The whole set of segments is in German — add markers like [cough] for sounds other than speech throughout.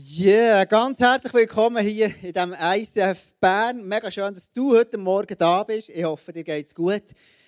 Yeah, ganz herzlich willkommen hier in diesem ICF Bern. Mega schön, dass du heute Morgen da bist. Ich hoffe, dir geht's gut.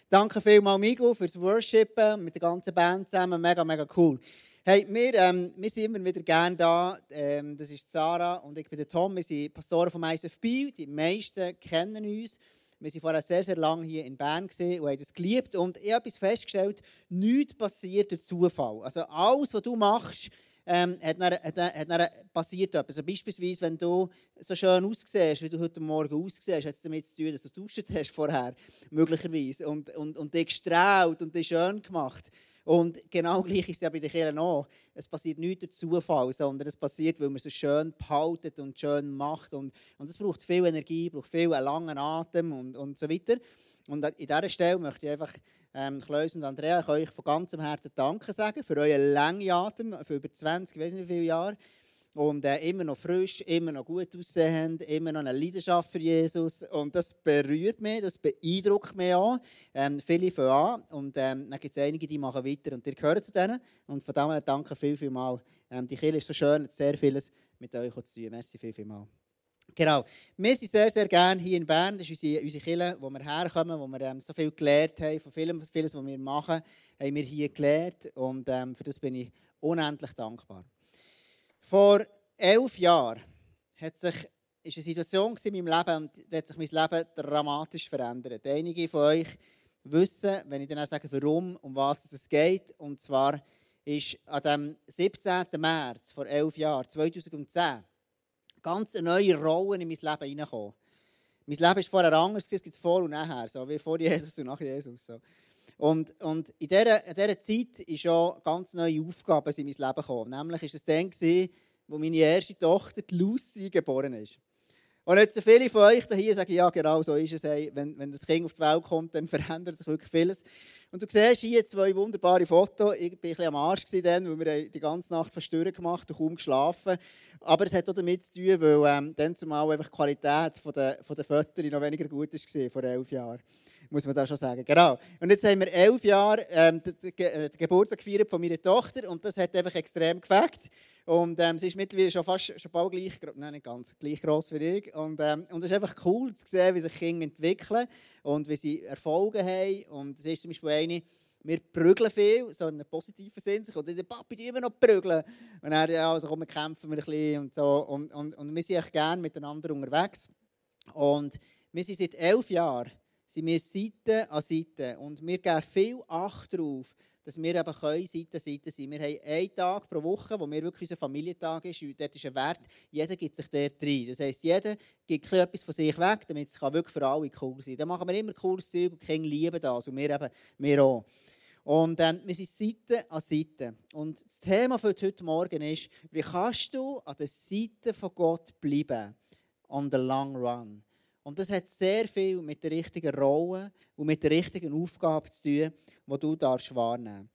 Danke vielmals, Migo, fürs Worshipen mit der ganzen Band zusammen. Mega, mega cool. Hey, wir, ähm, wir sind immer wieder gerne da. Ähm, das ist Sarah und ich bin der Tom. Wir sind Pastoren vom ICF Biel. Die meisten kennen uns. Wir waren vorher sehr, sehr lange hier in Bern und haben das geliebt. Und ich habe festgestellt, nichts passiert durch Zufall. Also alles, was du machst, ähm, hat, dann, hat, hat dann passiert etwas. Also beispielsweise, wenn du so schön aussiehst, wie du heute Morgen aussiehst, hat es damit zu tun, dass du duscht hast vorher, möglicherweise, und, und, und dich gestrahlt und dich schön gemacht. Und genau gleich ist es ja bei den Kindern auch. Es passiert nicht durch Zufall, sondern es passiert, weil man es so schön behaltet und schön macht. Und, und es braucht viel Energie, braucht viel einen langen Atem und, und so weiter. Und an dieser Stelle möchte ich einfach ähm, Klaus und Andrea euch von ganzem Herzen danken sagen für euren langen Atem, für über 20, ich weiß nicht wie viele Jahre. Und äh, immer noch frisch, immer noch gut aussehend, immer noch eine Leidenschaft für Jesus. Und das berührt mich, das beeindruckt mich auch. Ähm, viele fangen an und ähm, dann gibt es einige, die machen weiter und ihr gehört zu denen. Und von daher danke viel, viel mal. Ähm, die Kirche ist so schön, hat sehr vieles mit euch zu tun. Merci viel, viel mal. Genau. Wir sind sehr, sehr gerne hier in Bern. Das ist unsere, unsere Kirche, wo wir herkommen, wo wir ähm, so viel gelernt haben. Von vielem, vieles, was wir machen, haben wir hier gelernt. Und ähm, für das bin ich unendlich dankbar. Vor elf Jahren hat sich, ist eine Situation in meinem Leben und hat sich mein Leben dramatisch verändert. Einige von euch wissen, wenn ich dann auch sage, warum, um was es geht. Und zwar ist an dem 17. März vor elf Jahren, 2010, ganz neue Rolle in mein Leben hineingekommen. Mein Leben ist vorher anders, es gibt vor und nachher, so wie vor Jesus und nach Jesus. So. Und, und in, dieser, in dieser Zeit ist schon ganz neue Aufgaben in mein Leben gekommen. Nämlich war es dann, wo meine erste Tochter, die Lucy, geboren ist. Und jetzt viele von euch hier sagen, ja genau so ist es. wenn, wenn das Kind auf die Welt kommt, dann [laughs] verändert sich wirklich vieles. Und du siehst hier zwei wunderbare Fotos. Ich war ein bisschen am Arsch, dann, weil wir die ganze Nacht verstören gemacht und kaum geschlafen. Aber es hat auch damit zu tun, weil ähm, dann zumal einfach die Qualität von der, von der Fotos noch weniger gut war vor elf Jahren. Muss man da schon sagen. Genau. Und jetzt haben wir elf Jahre ähm, den, den, den Geburtstag gefeiert von meiner Tochter und das hat einfach extrem gefällt. Und ähm, sie ist mittlerweile schon fast schon bald gleich, nein, nicht ganz, gleich gross wie ich. Und, ähm, und es ist einfach cool zu sehen, wie sich Kinder entwickeln und wie sie Erfolge haben. Und es ist zum Beispiel eine, wir prügeln viel, so in einem positiven Sinn. Sie kommt der Papi, die immer noch prügeln. Und dann, ja, also komm, kämpfen wir ein bisschen und so. Und, und, und wir sind echt gerne miteinander unterwegs. Und wir sind seit elf Jahren sind wir Seite an Seite. Und wir geben viel Acht darauf, dass wir eben können, Seite an Seite sein Wir haben einen Tag pro Woche, wo wir wirklich unser Familientag ist. Und dort ist ein Wert, jeder gibt sich dort rein. Das heisst, jeder gibt etwas von sich weg, damit es wirklich für alle cool sein kann. Dann machen wir immer cooles Zeug und die Kinder lieben das. Und wir, eben, wir auch. Und ähm, wir sind Seite an Seite. Und das Thema für heute Morgen ist, wie kannst du an der Seite von Gott bleiben? On the long run. Und das hat sehr viel mit der richtigen Rolle und mit der richtigen Aufgabe zu tun, die du darfst wahrnehmen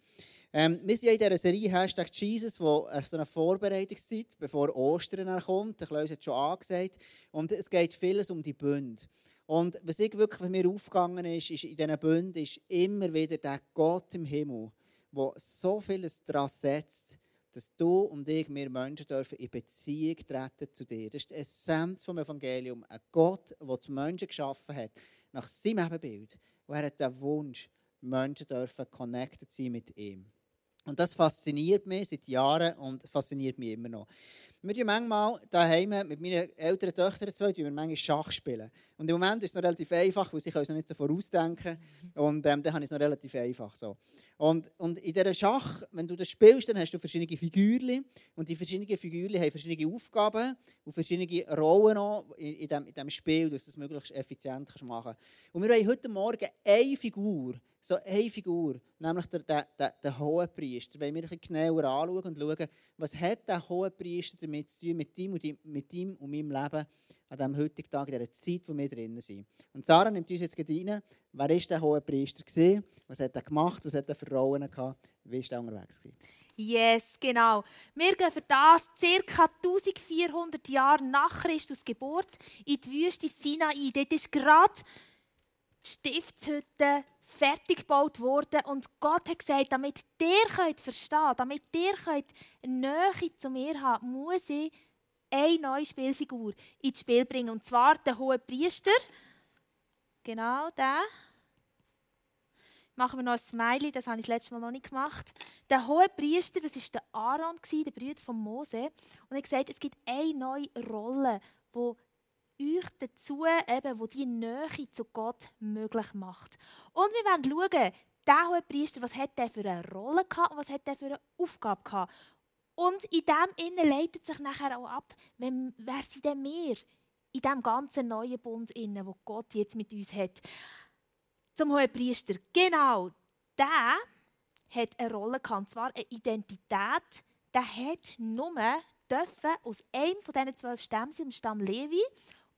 ähm, Wir sind in dieser Serie Hashtag Jesus, wo so eine Vorbereitungszeit, bevor Ostern kommt. Klaus hat es schon angesagt. Und es geht vieles um die Bünde. Und was ich wirklich für mir aufgegangen ist, ist in diesen Bünden ist immer wieder der Gott im Himmel, der so vieles daran setzt, dass du und ich, wir Menschen dürfen in Beziehung treten zu dir. Das ist die Essenz vom Evangelium. Ein Gott, der die Menschen geschaffen hat, nach seinem Ebenbild. Und er hat den Wunsch, Menschen dürfen connected sein mit ihm. Und das fasziniert mich seit Jahren und fasziniert mich immer noch. Wir spielen manchmal daheim mit meinen älteren Töchtern zwei, wir manchmal Schach spielen. Und im Moment ist es noch relativ einfach, weil sie können es noch nicht so vorausdenken. Und ähm, dann habe ich es noch relativ einfach. So. Und, und in dieser Schach, wenn du das spielst, dann hast du verschiedene Figürchen. Und die verschiedenen Figürchen haben verschiedene Aufgaben und verschiedene Rollen auch in, in, dem, in dem Spiel, dass du es möglichst effizient machen kannst. Und wir haben heute Morgen eine Figur, so eine Figur, nämlich der, der, der, der Hohenpriester. Wenn wir ein bisschen genauer anschauen und schauen, was hat der Hohenpriester damit zu tun, mit ihm und, die, mit ihm und meinem Leben an diesem heutigen Tag, in dieser Zeit, wo wir drinnen sind. Und Sarah nimmt uns jetzt rein, wer war der Hohenpriester? Gewesen? Was hat er gemacht? Was hat er für Rollen gehabt? Wie war er unterwegs? Gewesen? Yes, genau. Wir gehen für das ca. 1400 Jahre nach Christus Geburt in die Wüste Sinai. Dort ist gerade die Stiftshütte fertig gebaut worden und Gott hat gesagt, damit ihr könnt verstehen, damit ihr könnt Nähe zu mir haben, muss ich eine neue Spielfigur ins Spiel bringen. Und zwar der hohe Priester. Genau, der. Machen wir noch ein Smiley, das habe ich das letzte Mal noch nicht gemacht. Der hohe Priester, das war der Aaron, der Bruder von Mose. Und er hat gesagt, es gibt eine neue Rolle, die euch dazu, eben, wo die Nähe zu Gott möglich macht. Und wir wollen schauen, der hohe Priester, was hat der für eine Rolle gehabt und was hat der für eine Aufgabe gehabt. Und in dem innen leitet sich nachher auch ab, wenn, wer sind denn wir in diesem ganzen neuen Bund innen, wo Gott jetzt mit uns hat. Zum hohen Priester. Genau, der hat eine Rolle gehabt, zwar eine Identität. Der hat nur aus einem von diesen zwölf Stämmen, dem Stamm Levi,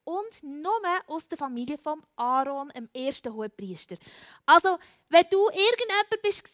und nur aus der Familie von Aaron, dem ersten Hohepriester. Also, wenn du irgendjemand bist,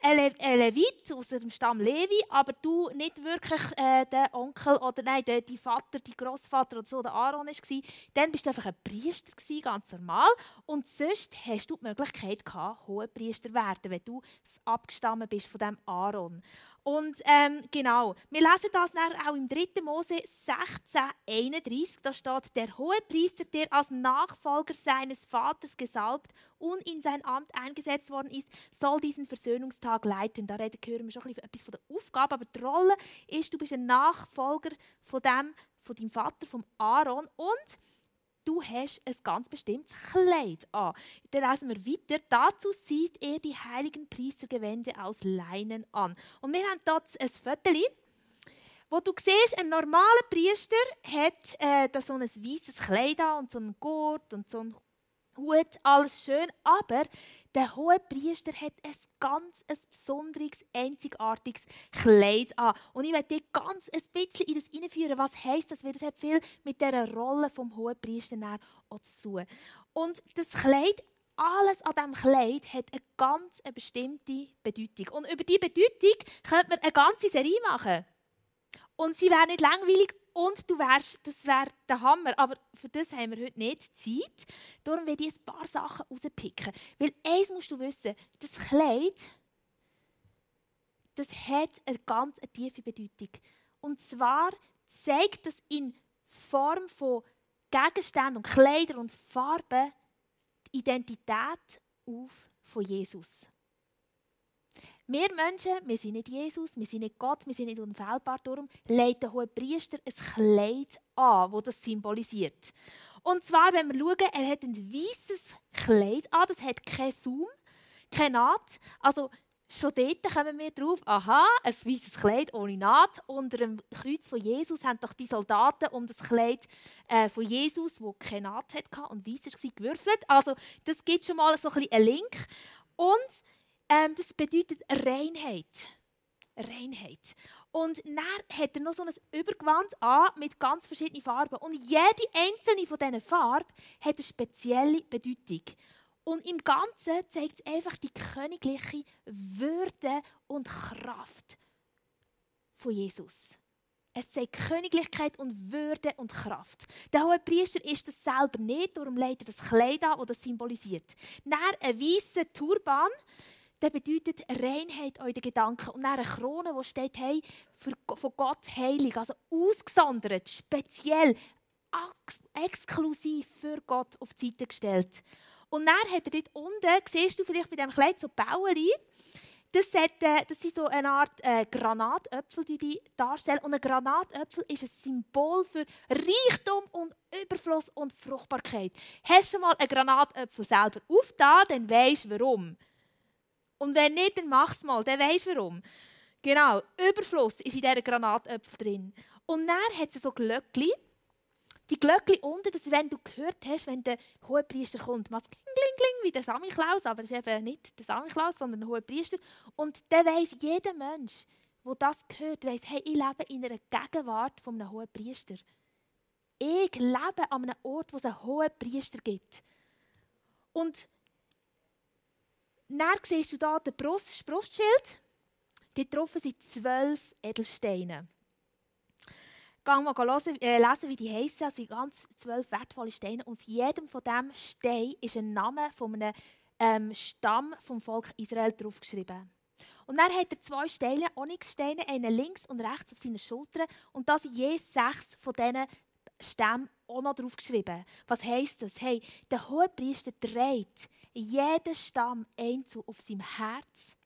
ein, Le ein Levit aus dem Stamm Levi, aber du nicht wirklich äh, der Onkel oder nein, der, die Vater, die Großvater oder so, der Aaron war, dann bist du einfach ein Priester, gewesen, ganz normal. Und sonst hast du die Möglichkeit gehabt, Hohepriester werden, wenn du abgestammt bist von dem Aaron. Und ähm, genau, wir lesen das auch im 3. Mose 16, 31. Da steht, der hohe Priester, der als Nachfolger seines Vaters gesalbt und in sein Amt eingesetzt worden ist, soll diesen Versöhnungstag leiten. Da reden, hören wir schon etwas von der Aufgabe, aber die Rolle ist, du bist ein Nachfolger von, dem, von deinem Vater, vom Aaron und du hast ein ganz bestimmtes Kleid an. Dann lesen wir weiter. Dazu sieht er die heiligen Priestergewände aus Leinen an. Und wir haben dort ein Foto, wo du siehst, ein normaler Priester hat äh, so ein weißes Kleid an und so einen Gurt und so einen Hut, alles schön, aber der hohe Priester hat ein ganz ein besonderes, einzigartiges Kleid an. Und ich dir ganz ein bisschen in das hineinführen, was heisst das, weil das hat viel mit dieser Rolle vom hohen Priester auch zu tun. Und das Kleid alles an diesem Kleid hat eine ganz bestimmte Bedeutung. Und über diese Bedeutung könnte man eine ganze Serie machen. Und sie wäre nicht langweilig und du wärst, das wäre der Hammer. Aber für das haben wir heute nicht Zeit. Darum werde ich ein paar Sachen rauspicken. Weil eins musst du wissen, das Kleid, das hat eine ganz eine tiefe Bedeutung. Und zwar zeigt es in Form von Gegenständen und Kleider und Farben die Identität auf von Jesus. Wir Menschen, wir sind nicht Jesus, wir sind nicht Gott, wir sind nicht unfehlbar. Darum legt der hohe Priester ein Kleid an, das das symbolisiert. Und zwar, wenn wir schauen, er hat ein weißes Kleid an, das hat keinen Saum, keine Naht. Also schon dort kommen wir drauf, aha, ein weißes Kleid ohne Naht. Unter dem Kreuz von Jesus haben doch die Soldaten um das Kleid äh, von Jesus, wo keine Naht hatte und weiß war, gewürfelt. Also das gibt schon mal so ein bisschen einen Link. Und ähm, das bedeutet Reinheit. Reinheit. Und dann hat er noch so ein Übergewand an mit ganz verschiedenen Farben. Und jede einzelne von diesen Farben hat eine spezielle Bedeutung. Und im Ganzen zeigt es einfach die königliche Würde und Kraft von Jesus. Es zeigt Königlichkeit und Würde und Kraft. Der hohe Priester ist das selber nicht, darum leitet er das Kleid an, das das symbolisiert. Dann ein weißer Turban, der bedeutet Reinheit eurer Gedanken. Und dann eine Krone, die steht, hey, von Gott heilig, also ausgesondert, speziell, exklusiv für Gott auf die Seite gestellt. Und dann hat er dort unten, siehst du vielleicht bei diesem Kleid so Baueri, das, hat, äh, das sind so eine Art äh, Granatöpfel, die die darstellen. Und ein Granatöpfel ist ein Symbol für Reichtum und Überfluss und Fruchtbarkeit. Hast du mal einen Granatöpfel selber aufgetan, dann weisst du warum. Und wenn nicht, dann mach es mal, dann weisst warum. Genau, Überfluss ist in dieser Granatöpfel drin. Und dann hat es so Glöckchen. Die Glöckchen unten, dass wenn du gehört hast, wenn der Hohepriester kommt, macht kling, kling, kling, wie der Samichlaus, aber es ist eben nicht der Samichlaus, sondern der Hohepriester. Und dann weiss jeder Mensch, der das hört, weiss, hey, ich lebe in einer Gegenwart von einem Hohepriester. Ich lebe an einem Ort, wo es einen Hohepriester gibt. Und dann siehst du hier den Brust, das Brustschild. Dort drauf sind zwölf Edelsteine. Gang mal lesen, äh, lesen, wie die heißen. Es sind ganz zwölf wertvolle Steine. Und auf jedem von diesen Steinen ist ein Name von einem ähm, Stamm vom Volk Israel draufgeschrieben. Und dann hat er zwei Steine, Onyxsteine, einen links und rechts auf seiner Schulter. Und da sind je sechs von diesen Stämmen auch noch draufgeschrieben. Was heisst das? Hey, der Hohepriester trägt jeden Stamm einzeln auf seinem Herz.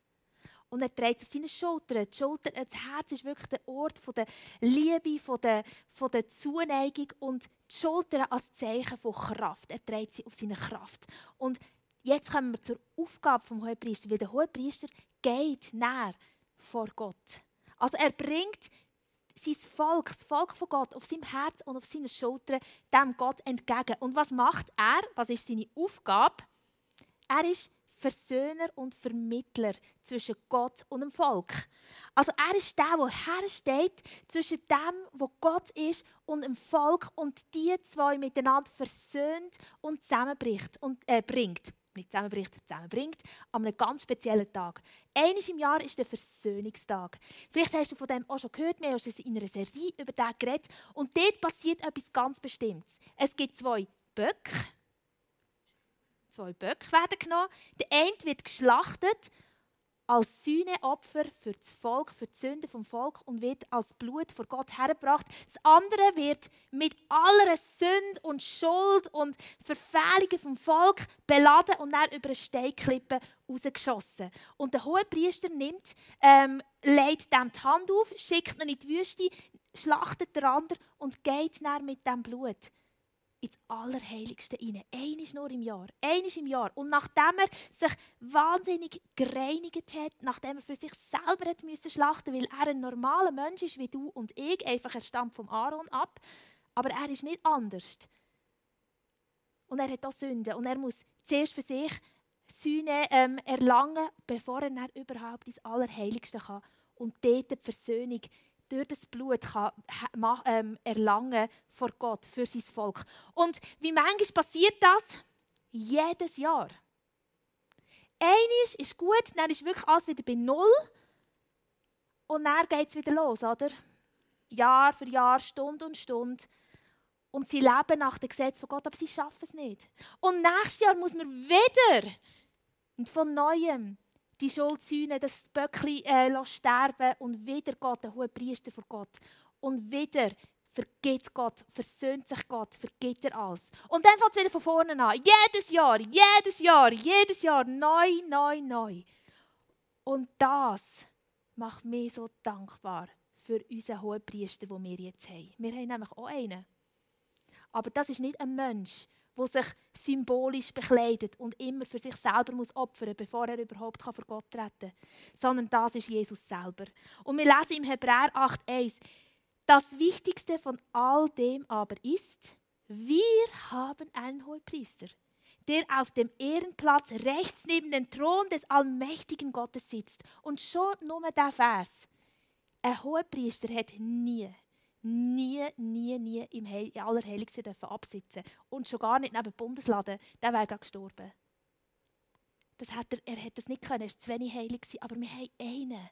Und er trägt es auf seine Schultern. Die Schulter, das Herz ist wirklich der Ort von der Liebe, von der, von der Zuneigung und die Schultern als Zeichen von Kraft. Er trägt sie auf seine Kraft. Und jetzt kommen wir zur Aufgabe des Hohepriesters, weil der Hohepriester geht näher vor Gott. Also er bringt sein Volk, das Volk von Gott, auf seinem Herz und auf seinen Schultern dem Gott entgegen. Und was macht er? Was ist seine Aufgabe? Er ist Versöhner und Vermittler zwischen Gott und dem Volk. Also er ist der, der hersteht zwischen dem, wo Gott ist, und dem Volk und die zwei miteinander versöhnt und zusammenbricht und äh, bringt nicht zusammenbricht, zusammenbringt, an einem ganz speziellen Tag. Einmal im Jahr ist der Versöhnungstag. Vielleicht hast du von dem auch schon gehört, wir haben in einer Serie über den geredet. Und dort passiert etwas ganz Bestimmtes. Es gibt zwei Böcke. Zwei Böcke werden genommen. Der eine wird geschlachtet als Sühneopfer für das Volk, für die Sünde vom Volk und wird als Blut vor Gott hergebracht. Das andere wird mit aller Sünde und Schuld und Verfehlungen vom Volk beladen und dann über eine Steinklippe rausgeschossen. Und der hohe Priester nimmt, ähm, legt dem die Hand auf, schickt ihn in die Wüste, schlachtet den anderen und geht dann mit dem Blut ins Allerheiligste hinein. Eines nur im Jahr. Eines im Jahr. Und nachdem er sich wahnsinnig gereinigt hat, nachdem er für sich selber hat müssen schlachten weil er ein normaler Mensch ist wie du und ich, einfach er stammt vom Aaron ab, aber er ist nicht anders. Und er hat auch Sünde und er muss zuerst für sich Sühne ähm, erlangen, bevor er überhaupt ins Allerheiligste kann und dort die Versöhnung durch das Blut kann, ähm, erlangen vor Gott, für sein Volk. Und wie manchmal passiert das? Jedes Jahr. Eines ist gut, dann ist wirklich alles wieder bei Null. Und dann geht es wieder los, oder? Jahr für Jahr, Stunde und Stunde. Und sie leben nach dem Gesetz von Gott, aber sie schaffen es nicht. Und nächstes Jahr muss man wieder von Neuem die Schuldsühne, das Böckli äh, sterben und wieder geht der hohe Priester vor Gott. Und wieder vergibt Gott, versöhnt sich Gott, vergibt er alles. Und dann fängt es wieder von vorne an. Jedes Jahr, jedes Jahr, jedes Jahr, neu, neu, neu. Und das macht mich so dankbar für unseren hohen Priester, den wir jetzt haben. Wir haben nämlich auch einen. Aber das ist nicht ein Mensch, der sich symbolisch bekleidet und immer für sich selber muss opfern bevor er überhaupt vor Gott treten kann. Sondern das ist Jesus selber. Und wir lesen im Hebräer 8,1: Das Wichtigste von all dem aber ist, wir haben einen Hohepriester, der auf dem Ehrenplatz rechts neben dem Thron des allmächtigen Gottes sitzt. Und schon nur der Vers. Ein Hohepriester hat nie nie, nie, nie im Allerheiligsten dürfen absitzen Und schon gar nicht neben Bundesladen, der wäre gerade gestorben. Das hat er, er hätte das nicht können, er war zu wenig heilig. Aber wir haben einen,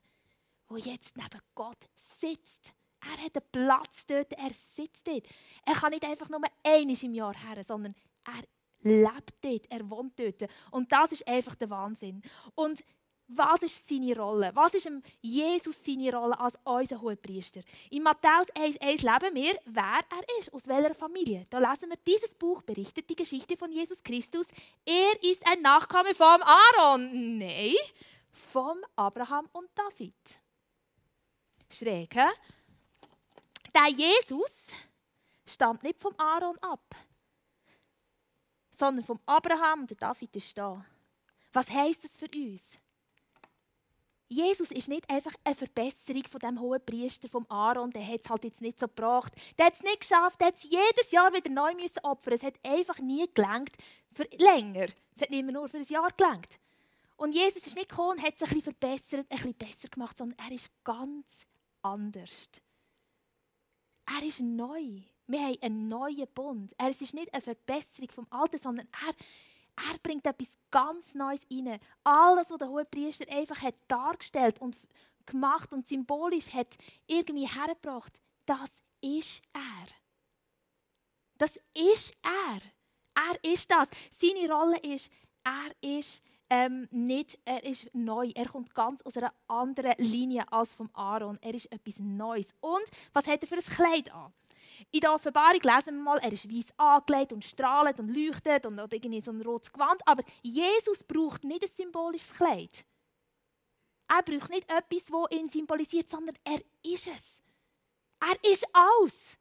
der jetzt neben Gott sitzt. Er hat einen Platz dort, er sitzt dort. Er kann nicht einfach nur einmal im Jahr her, sondern er lebt dort, er wohnt dort. Und das ist einfach der Wahnsinn. Und was ist seine Rolle? Was ist Jesus seine Rolle als unser Hohepriester? In Matthäus 1,1 leben wir, wer er ist, aus welcher Familie. Da lesen wir, dieses Buch berichtet die Geschichte von Jesus Christus. Er ist ein Nachkomme vom Aaron. Nein, vom Abraham und David. Schräg, he? Der Jesus stammt nicht vom Aaron ab, sondern vom Abraham und David ist da. Was heißt das für uns? Jesus ist nicht einfach eine Verbesserung von dem hohen Priester vom Aaron, der hat es halt jetzt nicht so gebracht. Der hat es nicht geschafft, der hat es jedes Jahr wieder neu müssen opfern. Es hat einfach nie gelangt für länger. Es hat nicht mehr nur für ein Jahr gelangt. Und Jesus ist nicht gekommen hat es ein bisschen verbessert, ein bisschen besser gemacht, sondern er ist ganz anders. Er ist neu. Wir haben einen neuen Bund. Er ist nicht eine Verbesserung vom Alten, sondern er er bringt etwas ganz Neues rein. Alles, was der hohe Priester einfach hat dargestellt und gemacht und symbolisch hat irgendwie hergebracht, das ist er. Das ist er. Er ist das. Seine Rolle ist, er ist ähm, nicht, er ist neu. Er kommt ganz aus einer anderen Linie als vom Aaron. Er ist etwas Neues. Und was hat er für ein Kleid an? In der Offenbarung lesen wir mal, er ist weiß angelegt und strahlt und leuchtet und hat irgendwie so ein rotes Gewand. Aber Jesus braucht nicht ein symbolisches Kleid. Er braucht nicht etwas, das ihn symbolisiert, sondern er ist es. Er ist alles.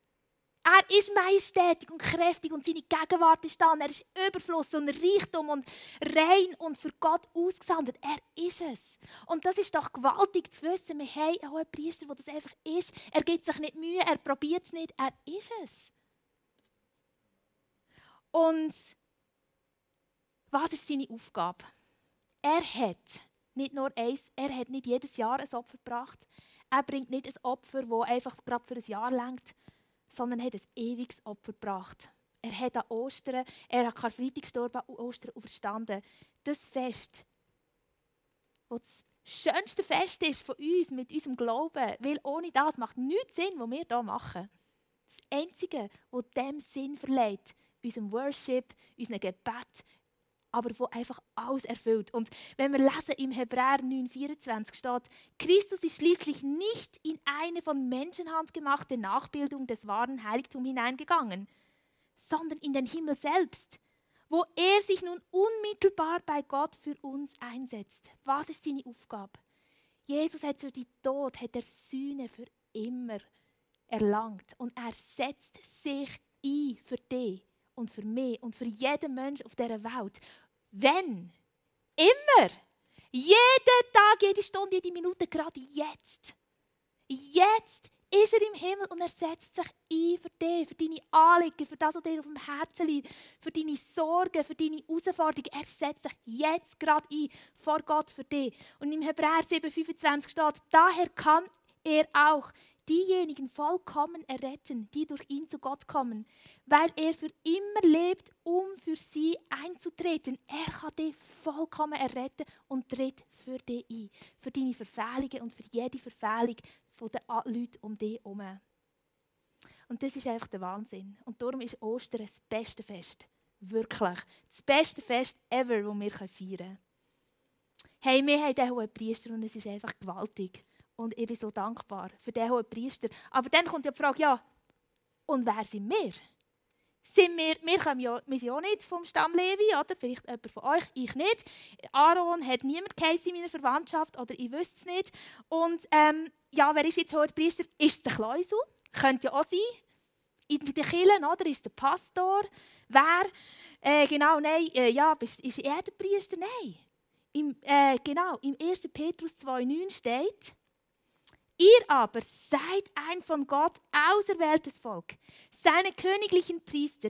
Er ist majestätig und kräftig und seine Gegenwart ist da. Und er ist Überfluss und Reichtum und rein und für Gott ausgesandt. Er ist es. Und das ist doch gewaltig zu wissen. Wir haben einen hohen Priester, der das einfach ist. Er gibt sich nicht Mühe, er probiert es nicht. Er ist es. Und was ist seine Aufgabe? Er hat nicht nur eins, er hat nicht jedes Jahr ein Opfer gebracht. Er bringt nicht ein Opfer, das einfach gerade für ein Jahr längt, sondern hat ein ewiges Opfer gebracht. Er hat an Ostern, er hat Karfreitag gestorben, an Ostern auferstanden. Das Fest, das das schönste Fest ist von uns, mit unserem Glauben, weil ohne das macht nichts Sinn, was wir hier machen. Das Einzige, was dem Sinn verleiht, unserem Worship, unserem Gebet, aber wo einfach alles erfüllt. Und wenn wir lesen im Hebräer 9,24 steht, Christus ist schließlich nicht in eine von Menschenhand gemachte Nachbildung des wahren Heiligtums hineingegangen, sondern in den Himmel selbst, wo er sich nun unmittelbar bei Gott für uns einsetzt. Was ist seine Aufgabe? Jesus hat für die Tod, hat er Sühne für immer erlangt und er setzt sich ein für dich und für mich und für jeden Menschen auf dieser Welt. Wenn? Immer. Jeden Tag, jede Stunde, jede Minute, gerade jetzt. Jetzt ist er im Himmel und er setzt sich ein für dich, für deine Anliegen, für das, was dir auf dem Herzen liegt, für deine Sorgen, für deine Herausforderungen. Er setzt sich jetzt gerade ein vor Gott für dich. Und im Hebräer 7,25 steht, daher kann er auch diejenigen vollkommen erretten, die durch ihn zu Gott kommen, weil er für immer lebt, um für sie einzutreten. Er kann dich vollkommen erretten und tritt für dich ein. Für deine Verfehlungen und für jede Verfehlung der Leute um dich herum. Und das ist einfach der Wahnsinn. Und darum ist Ostern das beste Fest. Wirklich. Das beste Fest ever, das wir feiern können. Hey, wir haben diesen hohen Priester und es ist einfach gewaltig. Und ich bin so dankbar für diesen hohen Priester. Aber dann kommt ja die Frage, ja, und wer sind wir? Sind wir, wir, kommen ja, wir sind ja nicht vom Stamm Levi, oder? Vielleicht jemand von euch, ich nicht. Aaron hat niemand in meiner Verwandtschaft, oder ich wüsste es nicht. Und ähm, ja, wer ist jetzt hoher Priester? Ist es der Kleusel? Könnte ja auch sein. In den Kirchen, oder? Ist der Pastor? Wer? Äh, genau, nein, äh, ja, ist, ist er der Priester? Nein. Im, äh, genau, im 1. Petrus 2,9 steht, Ihr aber seid ein von Gott auserwähltes Volk, seine königlichen Priester.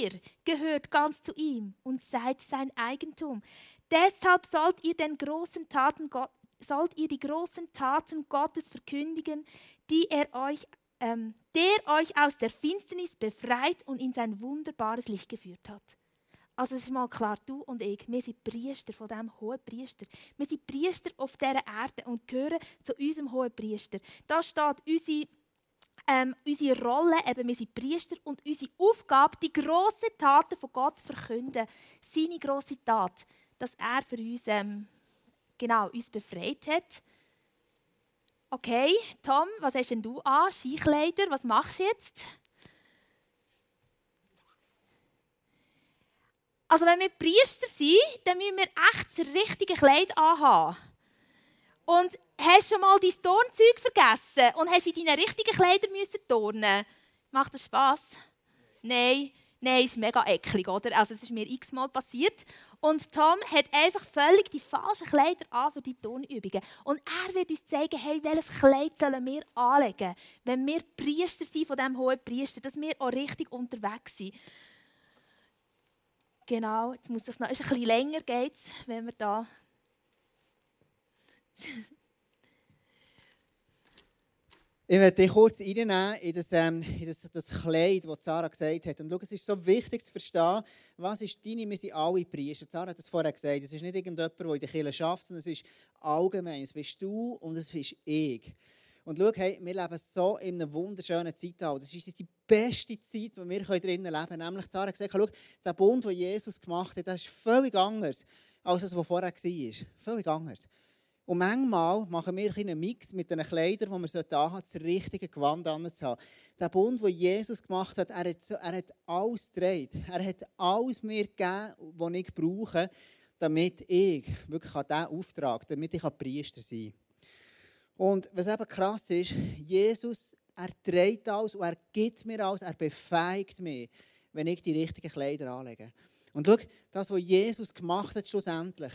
Ihr gehört ganz zu ihm und seid sein Eigentum. Deshalb sollt ihr den großen Taten Gott, sollt ihr die großen Taten Gottes verkündigen, die er euch, ähm, der euch aus der Finsternis befreit und in sein wunderbares Licht geführt hat. Also es ist mal klar, du und ich, wir sind Priester von diesem hohen Priester. Wir sind Priester auf dieser Erde und gehören zu unserem hohen Priester. Da steht unsere, ähm, unsere Rolle, eben wir sind Priester und unsere Aufgabe, die grossen Taten von Gott verkünden. Seine grosse Tat, dass er für uns, ähm, genau, uns befreit hat. Okay, Tom, was hast denn du an? Skikleider, was machst du jetzt? Also wenn wir Priester sind, dann müssen wir echt das richtige Kleid anhaben. Und hast schon mal dein Turnzeug vergessen und hast in deinen richtigen Kleidern müssen turnen? Macht das Spass? Nein, nein, ist mega eklig, oder? Also es ist mir x-mal passiert. Und Tom hat einfach völlig die falschen Kleider an für die Turnübungen. Und er wird uns zeigen, hey, welches Kleid sollen wir anlegen, wenn wir Priester sind von diesem hohen Priester, dass wir auch richtig unterwegs sind. Genau, jetzt muss das noch ein bisschen länger geht's, wenn wir da. Ich werde dich kurz reinnehmen in das, ähm, in das, das Kleid, das Sarah gesagt hat. Und schau, es ist so wichtig zu verstehen, was ist deine, wir sind alle Priester. Sarah hat das vorher gesagt, es ist nicht irgendjemand, der in der Kirche arbeitet, sondern es ist allgemein. Es bist du und es bist ich. Und schau, hey, wir leben so in einem wunderschönen Zeitalter. Das ist die beste Zeit, die wir drinnen leben können. Nämlich, Sarah gesagt, schau, der Bund, den Jesus gemacht hat, das ist völlig anders. als es, was vorher war. Völlig anders. Und manchmal machen wir einen Mix mit den Kleidern, die wir anhaben sollten, das richtige Gewand anzuhaben. Der Bund, den Jesus gemacht hat, er hat, er hat alles gedreht. Er hat alles mir gegeben, was ich brauche, damit ich wirklich diesen Auftrag, damit ich Priester sein kann. Und was eben krass ist, Jesus, er dreht alles und er gibt mir alles, er befähigt mich, wenn ich die richtigen Kleider anlege. Und schau, das, was Jesus gemacht hat, schlussendlich,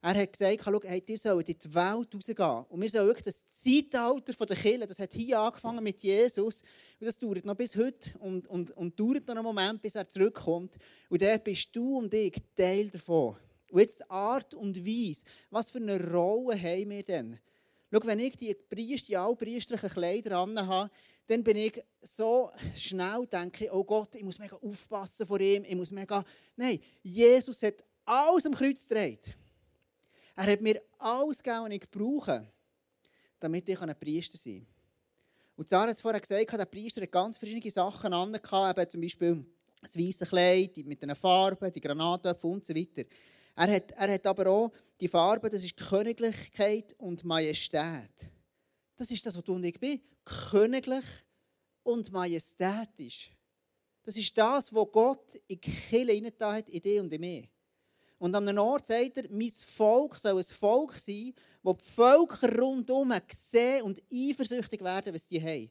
er hat gesagt, schau, hey, ihr sollt in die Welt rausgehen. Und wir sollen wirklich das Zeitalter der Kirche, das hat hier angefangen mit Jesus, und das dauert noch bis heute und, und, und dauert noch einen Moment, bis er zurückkommt. Und dort bist du und ich Teil davon. Und jetzt die Art und Weise, was für eine Rolle haben wir denn? Schau, wenn ich die, Priester, die allpriesterlichen Kleider habe, dann bin ich so schnell, denke oh Gott, ich muss mega aufpassen vor ihm, ich muss mega... Nein, Jesus hat alles am Kreuz gedreht. Er hat mir alles gegeben, was ich brauche, damit ich ein Priester sein kann. Und Sarah hat vorher gesagt, der Priester hat ganz verschiedene Sachen an, zum Beispiel das weiße Kleid mit den Farben, die Granatöpfe und so weiter. Er hat, er hat aber auch die Farben, das ist Königlichkeit und Majestät. Das ist das, was du und ich bin. Königlich und majestätisch. Das ist das, was Gott in die Kirche hat, in dich und in mir. Und an einem Ort sagt er, mein Volk soll ein Volk sein, wo die Völker rundherum sehen und eifersüchtig werden, was die haben.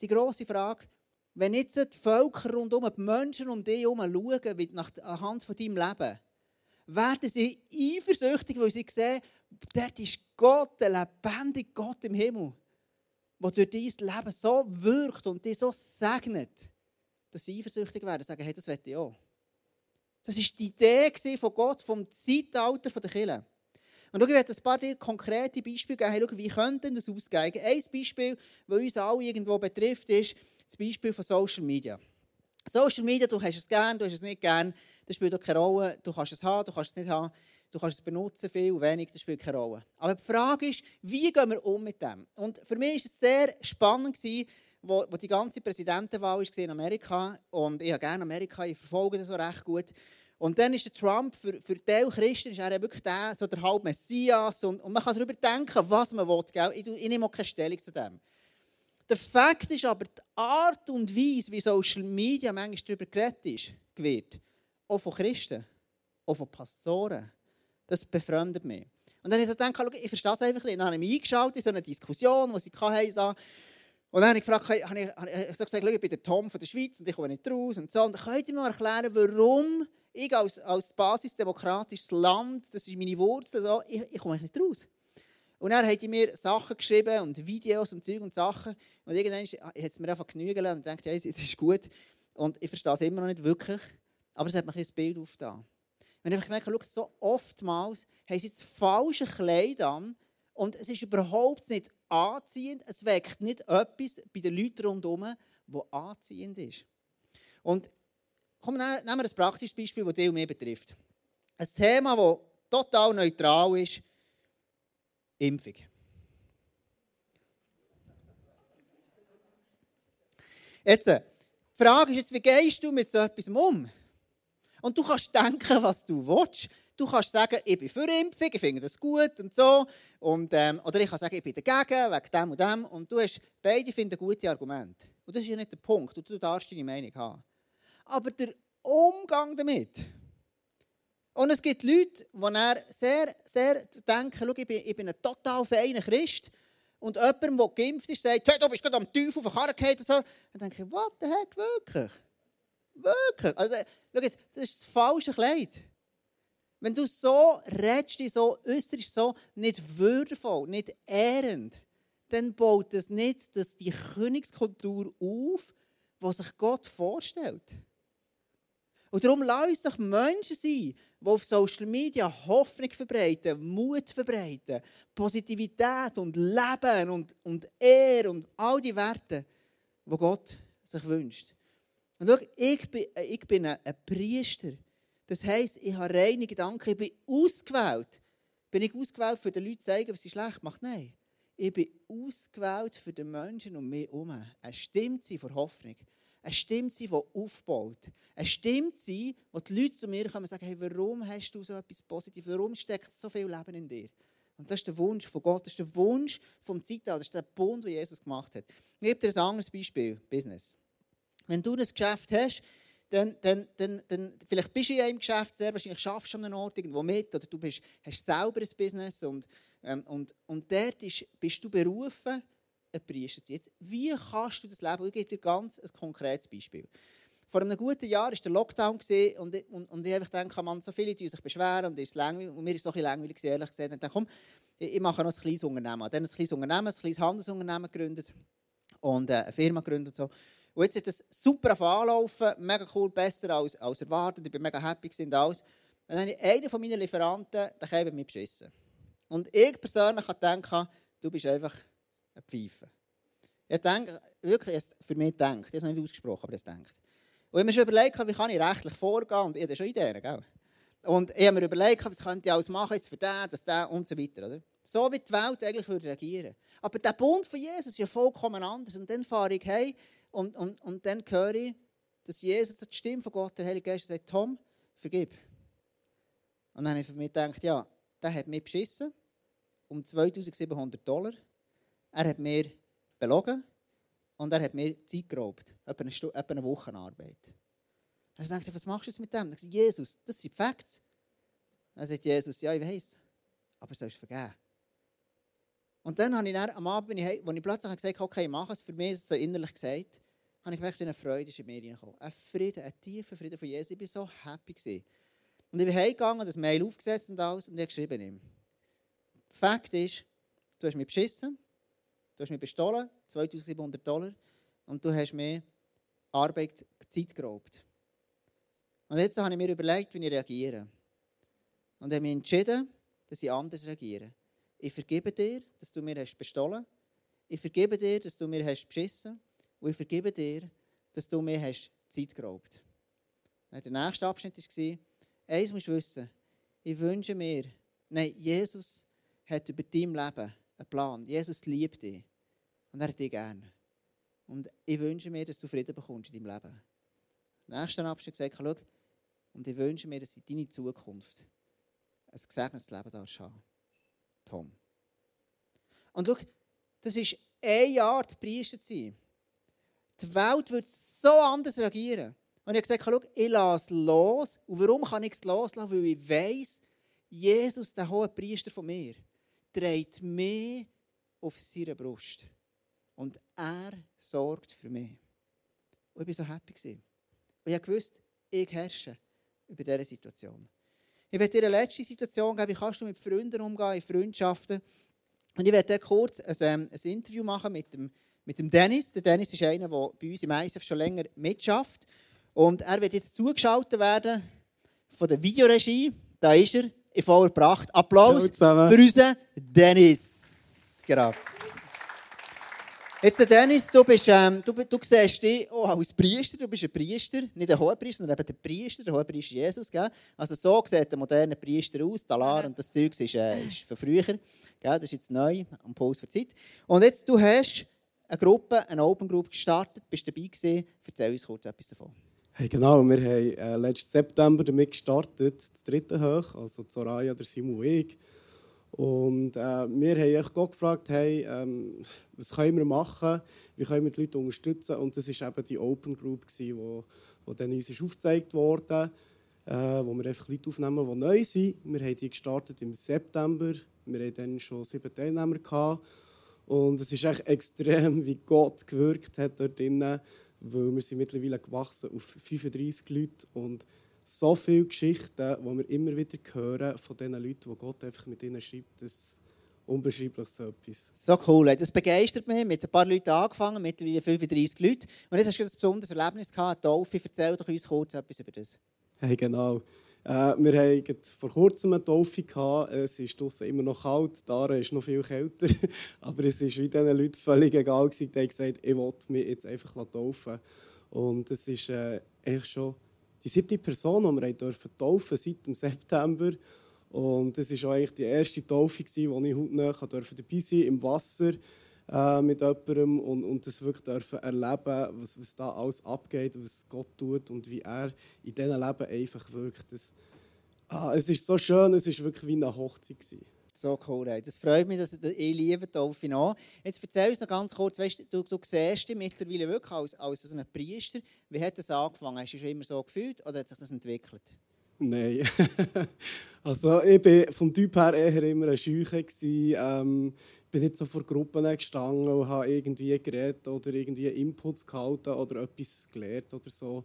Die grosse Frage, wenn jetzt die Völker rundherum, die Menschen um dich herum schauen, nach, anhand von deinem Leben, werden sie eifersüchtig, weil sie sehen, dort ist Gott, der lebendige Gott im Himmel, der durch dein Leben so wirkt und dich so segnet, dass sie eifersüchtig werden und sagen, hey, das will ich auch. Das war die Idee von Gott, vom Zeitalter der Kirche. Und ich werde ein paar dir konkrete Beispiele geben. Hey, wie könnte das ausgehen? Ein Beispiel, das uns alle irgendwo betrifft, ist das Beispiel von Social Media. Social Media, du hast es gern, du hast es nicht gern, das spielt auch keine Rolle. Du kannst es haben, du kannst es nicht haben. Du kannst es benutzen, viel, wenig, das spielt keine Rolle. Aber die Frage ist, wie gehen wir um mit dem? Und für mich war es sehr spannend, wo, wo die ganze Präsidentenwahl war in Amerika. Und ich habe gerne Amerika, ich verfolge das so recht gut. Und dann ist der Trump, für, für Teil Christen, ist er wirklich der, so der halbe Messias. Und, und man kann darüber denken, was man will. Gell? Ich, ich nehme auch keine Stellung zu dem. Der Fakt ist aber, die Art und Weise, wie Social Media manchmal darüber geredet wird, auch von Christen, auch von Pastoren, das befremdet mich. Und dann habe ich so gedacht, ich verstehe es einfach nicht. Dann habe ich mich eingeschaltet in so eine Diskussion, die sie hatten. Und dann habe ich gefragt, habe ich, habe ich so gesagt, ich bin der Tom von der Schweiz und ich komme nicht raus. Und so. Und könnt ihr mir erklären, warum ich als, als basisdemokratisches Land, das ist meine Wurzel, so, ich, ich komme nicht raus. Und er hat mir Sachen geschrieben und Videos und Zeug und Sachen. Und irgendwann hat es mir einfach genügen lassen und dachte, ja, es ist gut. Und ich verstehe es immer noch nicht wirklich. Aber es hat mir ein Bild aufgetan. Wenn ich merke, schau, so oftmals haben sie das falsche Kleid an und es ist überhaupt nicht anziehend. Es weckt nicht etwas bei den Leuten rundherum, das anziehend ist. Und Komm, nehmen wir ein praktisches Beispiel, das dich und mich betrifft. Ein Thema, das total neutral ist: Impfung. Jetzt, die Frage ist jetzt, wie gehst du mit so etwas um? Und du kannst denken, was du willst. Du kannst sagen, ich bin für Impfung, ich finde das gut und so. Und, ähm, oder ich kann sagen, ich bin dagegen, wegen dem und dem. Und du hast, beide finden gute Argumente. Und das ist ja nicht der Punkt. Du darfst deine Meinung haben aber der Umgang damit. Und es gibt Leute, die sehr, sehr denken, schau, ich, bin, ich bin ein total feiner Christ. Und jemand, der geimpft ist, sagt, hey, du bist gerade am Teufel auf den Karren. So. Dann denke ich, what the heck, wirklich? Wirklich? Also, schau jetzt, das ist das falsche Kleid. Wenn du so redest, so äußerst, so nicht würdevoll, nicht ehrend, dann baut das nicht dass die Königskultur auf, die sich Gott vorstellt. Und darum lass uns doch Menschen sein, die auf Social Media Hoffnung verbreiten, Mut verbreiten, Positivität und Leben und, und Ehre und all die Werte, die Gott sich wünscht. Und schau, ich bin, ich bin ein, Priester. Das heisst, ich habe reine Gedanken, ich bin ausgewählt. Bin ich ausgewählt, für den Leuten zu zeigen, was sie schlecht macht? Nein. Ich bin ausgewählt für den Menschen um mich herum. Eine Stimme vor Hoffnung Eine Stimme sein, die aufbaut. Eine Stimme sein, wo die Leute zu mir kommen und sagen, hey, warum hast du so etwas Positives? Warum steckt so viel Leben in dir? Und das ist der Wunsch von Gott, das ist der Wunsch vom Zeitalter, das ist der Bund, den Jesus gemacht hat. Ich gebe dir ein anderes Beispiel, Business. Wenn du ein Geschäft hast, dann, dann, dann, dann vielleicht bist du in einem Geschäft, sehr wahrscheinlich schaffst du an einem Ort irgendwo mit oder du bist, hast selber ein Business und, ähm, und, und dort ist, bist du berufen, ein Priester zu sein. Jetzt, wie kannst du das leben? Ich gebe dir ganz ein konkretes Beispiel. Vor einem guten Jahr war der Lockdown und, und, und ich einfach denke, man, so viele die sich beschweren und, ist langweilig, und mir ist es so ein langweilig, ehrlich gesagt. Und dann komm, ich mache noch ein kleines Unternehmen. Dann ein kleines Unternehmen, ein kleines Handelsunternehmen gegründet und äh, eine Firma gegründet und so. Und jetzt ist das super auf Anlaufen, mega cool, besser als, als erwartet. Ich bin mega happy und alles. Und dann habe ich einen von meinen Lieferanten, der hat mich beschissen. Und ich persönlich habe gedacht, du bist einfach ein Pfeife. Ich denke, wirklich, für mich denkt, es noch nicht ausgesprochen, aber es denkt. Und ich habe mir schon überlegt, wie kann ich rechtlich vorgehen, und ich schon Ideen, gell? Und ich habe mir überlegt, was könnte ich alles machen jetzt für den, das, den und so weiter. Oder? So wie die Welt eigentlich würde reagieren. Aber der Bund von Jesus ist ja vollkommen anders. Und dann fahre ich hey und, und, und dann höre ich, dass Jesus, die Stimme von Gott, der Heilige Geist, sagt, Tom, vergib. Und dann habe ich für mich gedacht, ja, der hat mich beschissen um 2700 Dollar. Er hat mir belogen und er hat mir Zeit geraubt. Etwa eine, Stunde, etwa eine Wochenarbeit. Dann dachte ich, was machst du jetzt mit dem? Ich, Jesus, das sind Facts. Dann sagt Jesus, ja, ich weiß, aber sollst du vergeben. Und dann habe ich dann, am Abend, als ich plötzlich gesagt habe, okay, ich mache es, für mich ist es so innerlich gesagt, habe ich gemerkt, eine Freude ist in mir reingekommen. Ein Frieden, ein tiefer Frieden von Jesus. Ich war so happy. Gewesen. Und ich bin heimgegangen, das Mail aufgesetzt und alles, und ich habe geschrieben ihm. Fakt ist, du hast mich beschissen, du hast mich bestohlen, 2700 Dollar, und du hast mir Arbeit, Zeit geraubt. Und jetzt habe ich mir überlegt, wie ich reagiere. Und habe mich entschieden, dass ich anders reagiere. Ich vergebe dir, dass du mir hast bestohlen. Ich vergebe dir, dass du mir hast beschissen. Und ich vergebe dir, dass du mir hast Zeit geraubt. Der nächste Abschnitt war, eins musst du wissen, ich wünsche mir, nein, Jesus hat über dein Leben einen Plan. Jesus liebt dich. Und er hat dich gerne. Und ich wünsche mir, dass du Frieden bekommst in deinem Leben. Der nächste Abschnitt gesagt, schau, und ich wünsche mir, dass in deine Zukunft ein gesegnetes Leben darfst haben. Tom. Und schau, das ist ein Jahr, Priester zu sein. Die Welt wird so anders reagieren. Und ich habe gesagt, schau, ich lasse los. Und warum kann ich es loslassen? Weil ich weiss, Jesus, der hohe Priester von mir, trägt mich auf seiner Brust. Und er sorgt für mich. Und ich war so happy. Und ich wusste, ich herrsche über diese Situation. Ich werde dir eine letzte Situation geben, wie kannst du mit Freunden umgehen, in Freundschaften. Und ich werde dir kurz ein, ähm, ein Interview machen mit dem, mit dem Dennis. Der Dennis ist einer, der bei uns im ISF schon länger mitschafft. Und er wird jetzt zugeschaltet werden von der Videoregie. Da ist er, in voller Pracht. Applaus für unseren Dennis. Genau. Jetzt, Dennis, du, bist, ähm, du, du siehst dich auch als Priester. Du bist ein Priester, nicht ein Hohepriester, sondern eben der Priester, der Hohepriester Jesus. Gell? Also so sieht der moderne Priester aus. Talar und das Zeug ist, äh, ist von früher. Gell? Das ist jetzt neu, am Puls für Zeit. Und jetzt, du hast eine Gruppe, eine Open Group gestartet, bist dabei gewesen. Erzähl uns kurz etwas davon. Hey, genau, wir haben äh, letzten September damit gestartet, das dritte Hoch, also Soraya, der Simon und ich. Und äh, wir haben Gott gefragt, hey, ähm, was können wir machen, wie können wir die Leute unterstützen. Und das war eben die Open Group, die wo, wo dann uns ist aufgezeigt wurde, äh, wo wir einfach Leute aufnehmen, die neu sind. Wir haben die gestartet im September, wir hatten dann schon sieben Teilnehmer. Gehabt. Und es ist echt extrem, wie Gott gewirkt hat dort drinnen, weil wir sind mittlerweile gewachsen auf 35 Leute und so viele Geschichten, die wir immer wieder hören von den Leuten, die Gott einfach mit ihnen schreibt. Das unbeschreiblich so etwas. So cool. Das begeistert mich. Mit ein paar Leuten angefangen, mittlerweile 35 Leute. Und jetzt hast du ein besonderes Erlebnis gehabt, Taufe. Erzähl doch uns kurz etwas über das. Hey, genau. Äh, wir hatten vor kurzem eine Taufe. Es ist draußen immer noch kalt, da ist noch viel kälter. [laughs] Aber es war diesen Leuten völlig egal. Die haben gesagt, ich will mich jetzt einfach taufen. Und es ist äh, echt schon die siebte Person, die wir dürfen taufen seit dem September. Und das war eigentlich die erste Taufe, wo ich hautnah dabei sein im Wasser. Äh, mit jemandem und, und das wirklich dürfen erleben, was, was da alles abgeht, was Gott tut und wie er in diesem Leben einfach wirkt. Das, ah, es ist so schön, es ist wirklich wie eine Hochzeit gewesen. So cool, ey. Das freut mich, dass ich liebe Taufe an. Jetzt erzähl uns noch ganz kurz, weißt, du, du siehst dich mittlerweile wirklich als, als so ein Priester. Wie hat das angefangen? Hast du schon immer so gefühlt oder hat sich das entwickelt? Nein. [laughs] also ich war vom Typ her eher immer ein Scheuche. Ähm, bin nicht so vor Gruppen gestanden und habe irgendwie geredet oder irgendwie Inputs gehalten oder etwas gelernt oder so.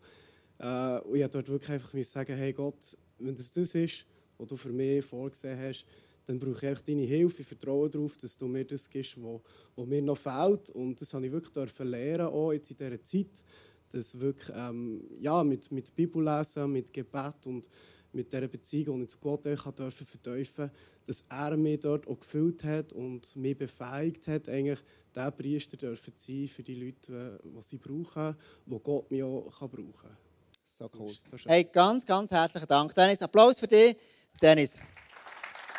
Äh, und ich dort wirklich einfach sagen, hey Gott, wenn das das ist, was du für mich vorgesehen hast, dann brauche ich deine Hilfe. Ich vertraue darauf, dass du mir das gibst, was mir noch fehlt. Und das habe ich wirklich lernen, auch jetzt in dieser Zeit, dass wirklich ähm, ja, mit, mit Bibellesen, mit Gebet und mit dieser Beziehung, die ich zu Gott durfte vertiefen dass er mich dort auch gefüllt hat und mich befähigt hat, eigentlich der Priester dürfen sein für die Leute, die sie brauchen, die Gott mich auch brauchen kann. So cool. So hey, ganz, ganz herzlichen Dank. Dennis, Applaus für dich. Dennis.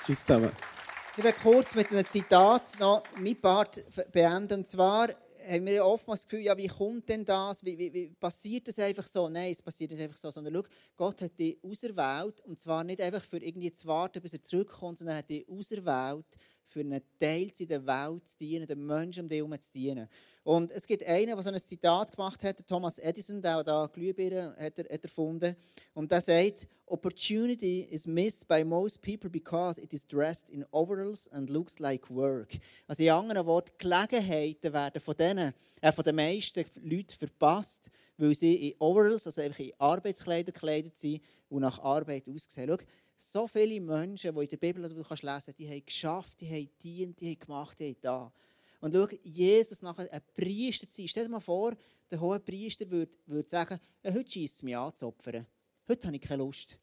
Tschüss zusammen. Ich werde kurz mit einem Zitat noch mein Part beenden. Und zwar haben wir oftmals das Gefühl, ja, wie kommt denn das? Wie, wie, wie, passiert das einfach so? Nein, es passiert nicht einfach so, sondern schau, Gott hat dich auserwählt und zwar nicht einfach für irgendwie zu warten, bis er zurückkommt, sondern er hat dich auserwählt, für einen Teil in der Welt zu dienen, den Menschen um dich herum zu dienen. Und es gibt einen, der so ein Zitat gemacht hat, Thomas Edison, der da Glühbirnen hat er, hat erfunden. Und der sagt, Opportunity is missed by most people because it is dressed in overalls and looks like work. Also in anderen Worten, Gelegenheiten werden von, denen, äh, von den meisten Leuten verpasst, weil sie in Overalls, also einfach in Arbeitskleider gekleidet sind und nach Arbeit aussehen. Schau, so viele Menschen, die in der Bibel du kannst lesen die haben geschafft, die haben dient, die haben gemacht, die haben da. Und schau, Jesus nachher ein Priester zu sein. Stell dir mal vor, der hohe Priester würde, würde sagen, heute schießt es mich an zu opfern. Heute habe ich keine Lust.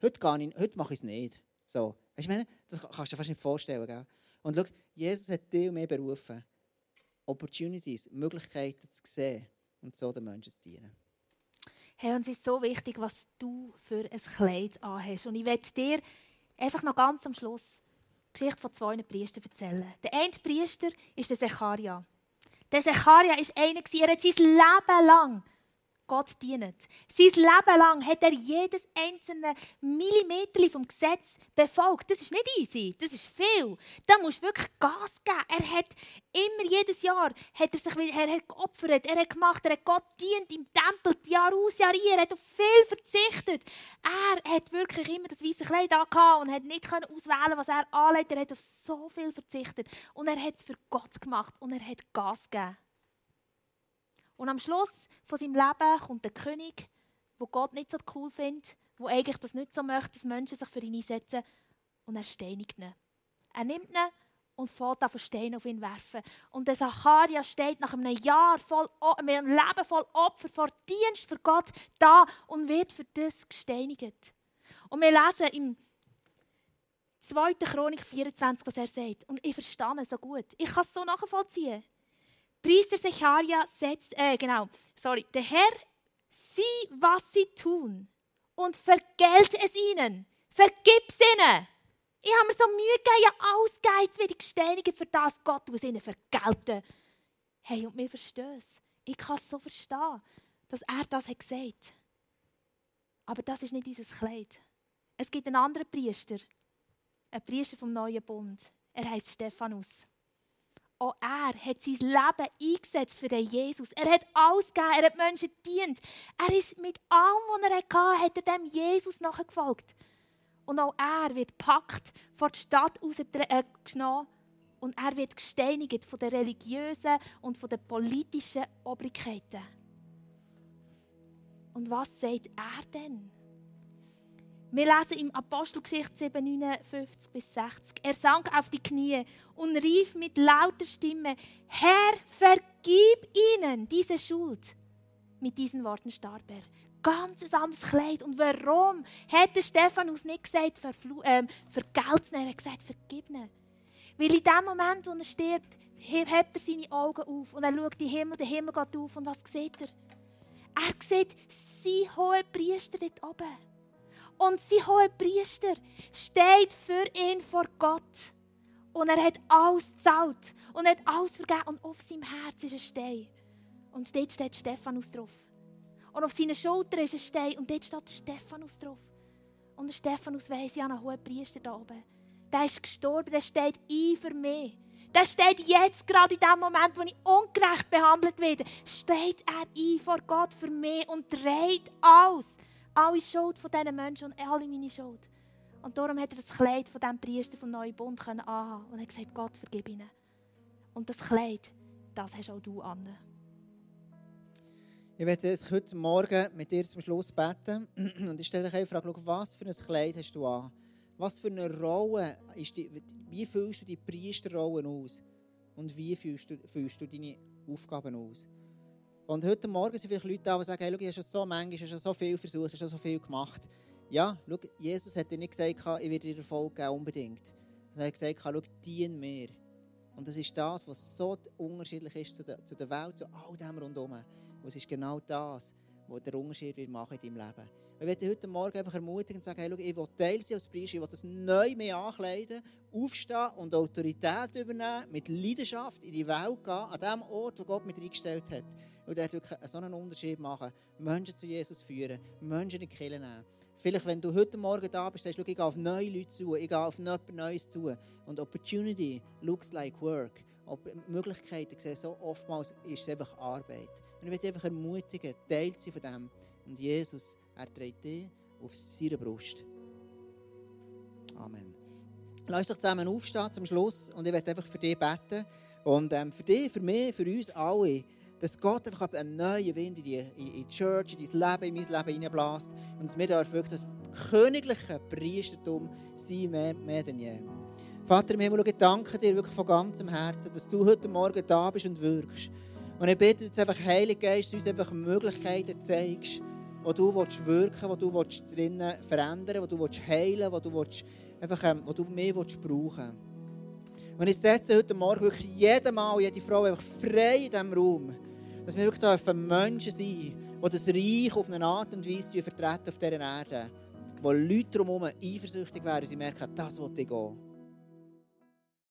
Heute, gehe ich, heute mache ich es nicht. So. Weißt du, das kannst du dir fast nicht vorstellen. Gell? Und schau, Jesus hat dich und mich berufen, Opportunities, Möglichkeiten zu sehen und so den Menschen zu dienen. Hey, und es ist so wichtig, was du für ein Kleid anhast. Und ich werde dir einfach noch ganz am Schluss die Geschichte von zwei Priestern erzählen. Der eine Priester ist der Secharia. Der Secharia war einer, er hat sein Leben lang Gott dienen. Sein Leben lang hat er jedes einzelne Millimeter vom Gesetz befolgt. Das ist nicht easy, das ist viel. Da musst du wirklich Gas geben. Er hat immer, jedes Jahr, hat er sich er hat geopfert, er hat gemacht, er hat Gott dient im Tempel, Jahr aus, Jahr ein, er hat auf viel verzichtet. Er hat wirklich immer das weiße Kleid angehabt und hat nicht auswählen was er anlegt. Er hat auf so viel verzichtet. Und er hat es für Gott gemacht und er hat Gas gegeben. Und am Schluss von seinem Leben kommt der König, wo Gott nicht so cool findet, wo eigentlich das nicht so möchte, dass Menschen sich für ihn einsetzen. Und er steinigt ihn. Er nimmt ihn und fährt an Steine auf ihn werfen. Und der Zacharia steht nach einem Jahr voll, mit einem Leben voll Opfer vor Dienst für Gott da und wird für das gesteinigt. Und wir lesen im 2. Chronik 24, was er sagt. Und ich verstehe es so gut. Ich kann es so nachvollziehen. Priester Secharia setzt, äh, genau, sorry, der Herr sieh, was sie tun und vergelt es ihnen. Vergib es ihnen. Ich habe mir so Mühe gegeben, ja, ausgeizt wie die Gesteinigen für das Gott muss ihnen vergelten. Hey, und wir verstehen es. Ich kann es so verstehen, dass er das hat gesagt Aber das ist nicht unser Kleid. Es gibt einen anderen Priester, ein Priester vom Neuen Bund. Er heißt Stephanus auch er hat sein Leben eingesetzt für den Jesus. Er hat alles gegeben, er hat Menschen dient. Er ist mit allem, was er hatte, hat er dem Jesus nachgefolgt. Und auch er wird packt vor die Stadt rausgenommen und er wird gesteinigt von den religiösen und von den politischen Obrigkeiten. Und was sagt er denn? Wir lesen im Apostelgeschichte 7, 59 bis 60. Er sank auf die Knie und rief mit lauter Stimme: Herr, vergib ihnen diese Schuld. Mit diesen Worten starb er. Ganz ein anderes Kleid. Und warum hätte Stephanus nicht gesagt, äh, vergelt's Er hat gesagt, vergib ihnen. Weil in dem Moment, wo er stirbt, hebt er seine Augen auf und er schaut den Himmel, der Himmel geht auf und was sieht er? Er sieht sein hohe Priester dort oben und sein hoher Priester steht für ihn vor Gott. Und er hat alles gezahlt. Und hat alles vergeben. Und auf seinem Herz ist ein Stein. Und dort steht Stephanus drauf. Und auf seinen Schultern ist ein Stein. Und dort steht Stephanus drauf. Und der Stephanus weiss, ja, einen hohen Priester da oben. Der ist gestorben, der steht ein für mich. Der steht jetzt gerade in dem Moment, wo ich ungerecht behandelt werde, steht er ein vor Gott für mich und trägt alles. Alle Schuld von diesen Menschen und alle meine Schuld. Und darum hat er das Kleid von diesem Priester vom Neuen Bund anhaben und hat gesagt, Gott, vergib ihnen. Und das Kleid, das hast auch du an. Ich werde jetzt heute Morgen mit dir zum Schluss beten. [clears throat] Und ich stelle dir eine Frage, was für ein Kleid hast du an? Was für eine Rolle, ist die, wie fühlst du die Priesterrolle aus? Und wie fühlst du, fühlst du deine Aufgaben aus? Und heute Morgen sind vielleicht Leute da, die sagen, hey, schau, ich habe schon so manchmal, ich schon so viel versucht, ich habe schon so viel gemacht. Ja, schau, Jesus hat dir nicht gesagt, ich werde dir Erfolg geben, unbedingt. Er hat gesagt, schau, dien mir. Und das ist das, was so unterschiedlich ist zu der, zu der Welt, zu all dem rundherum. Und es ist genau das, was der Unterschied wird machen in deinem Leben. Ich möchte heute Morgen einfach ermutigen und sagen, hey, schau, ich will Teil sein als Priester, ich will das neu mehr ankleiden, aufstehen und Autorität übernehmen, mit Leidenschaft in die Welt gehen, an dem Ort, wo Gott mich reingestellt hat. Und dort wirklich so einen Unterschied machen, Menschen zu Jesus führen, Menschen in die Kirche nehmen. Vielleicht, wenn du heute Morgen da bist, sagst du, ich gehe auf neue Leute zu, ich gehe auf jemand Neues zu. Und Opportunity looks like work. Möglichkeiten sehen so oftmals ist es einfach Arbeit. Und ich möchte einfach ermutigen, teilt sie von dem. Und Jesus, er trägt dich auf seiner Brust. Amen. Lass uns zusammen aufstehen zum Schluss und ich werde einfach für dich beten. Und ähm, für dich, für mich, für uns alle, dass Gott einfach einen neuen Wind in die, in die Church, in dein Leben, in mein Leben hineinbläst. Und dass wir dürfen wirklich das königliche Priestertum sein, mehr, mehr denn je. Vater im Himmel, ich danke dir wirklich von ganzem Herzen, dass du heute Morgen da bist und wirkst. Und ich bitte jetzt einfach, Heilige Geist, uns einfach Möglichkeiten zeigst, wo du willst wirken wo du willst drinnen verändern wo du willst heilen wo du, willst, einfach, ähm, wo du mehr willst brauchen Und ich setze heute Morgen wirklich jedem Mal, jede Frau einfach frei in diesem Raum, dass wir wirklich dürfen Menschen sein die das Reich auf eine Art und Weise vertreten auf dieser Erde, wo Leute drumherum eifersüchtig wären und sie merken, das will ich gehen.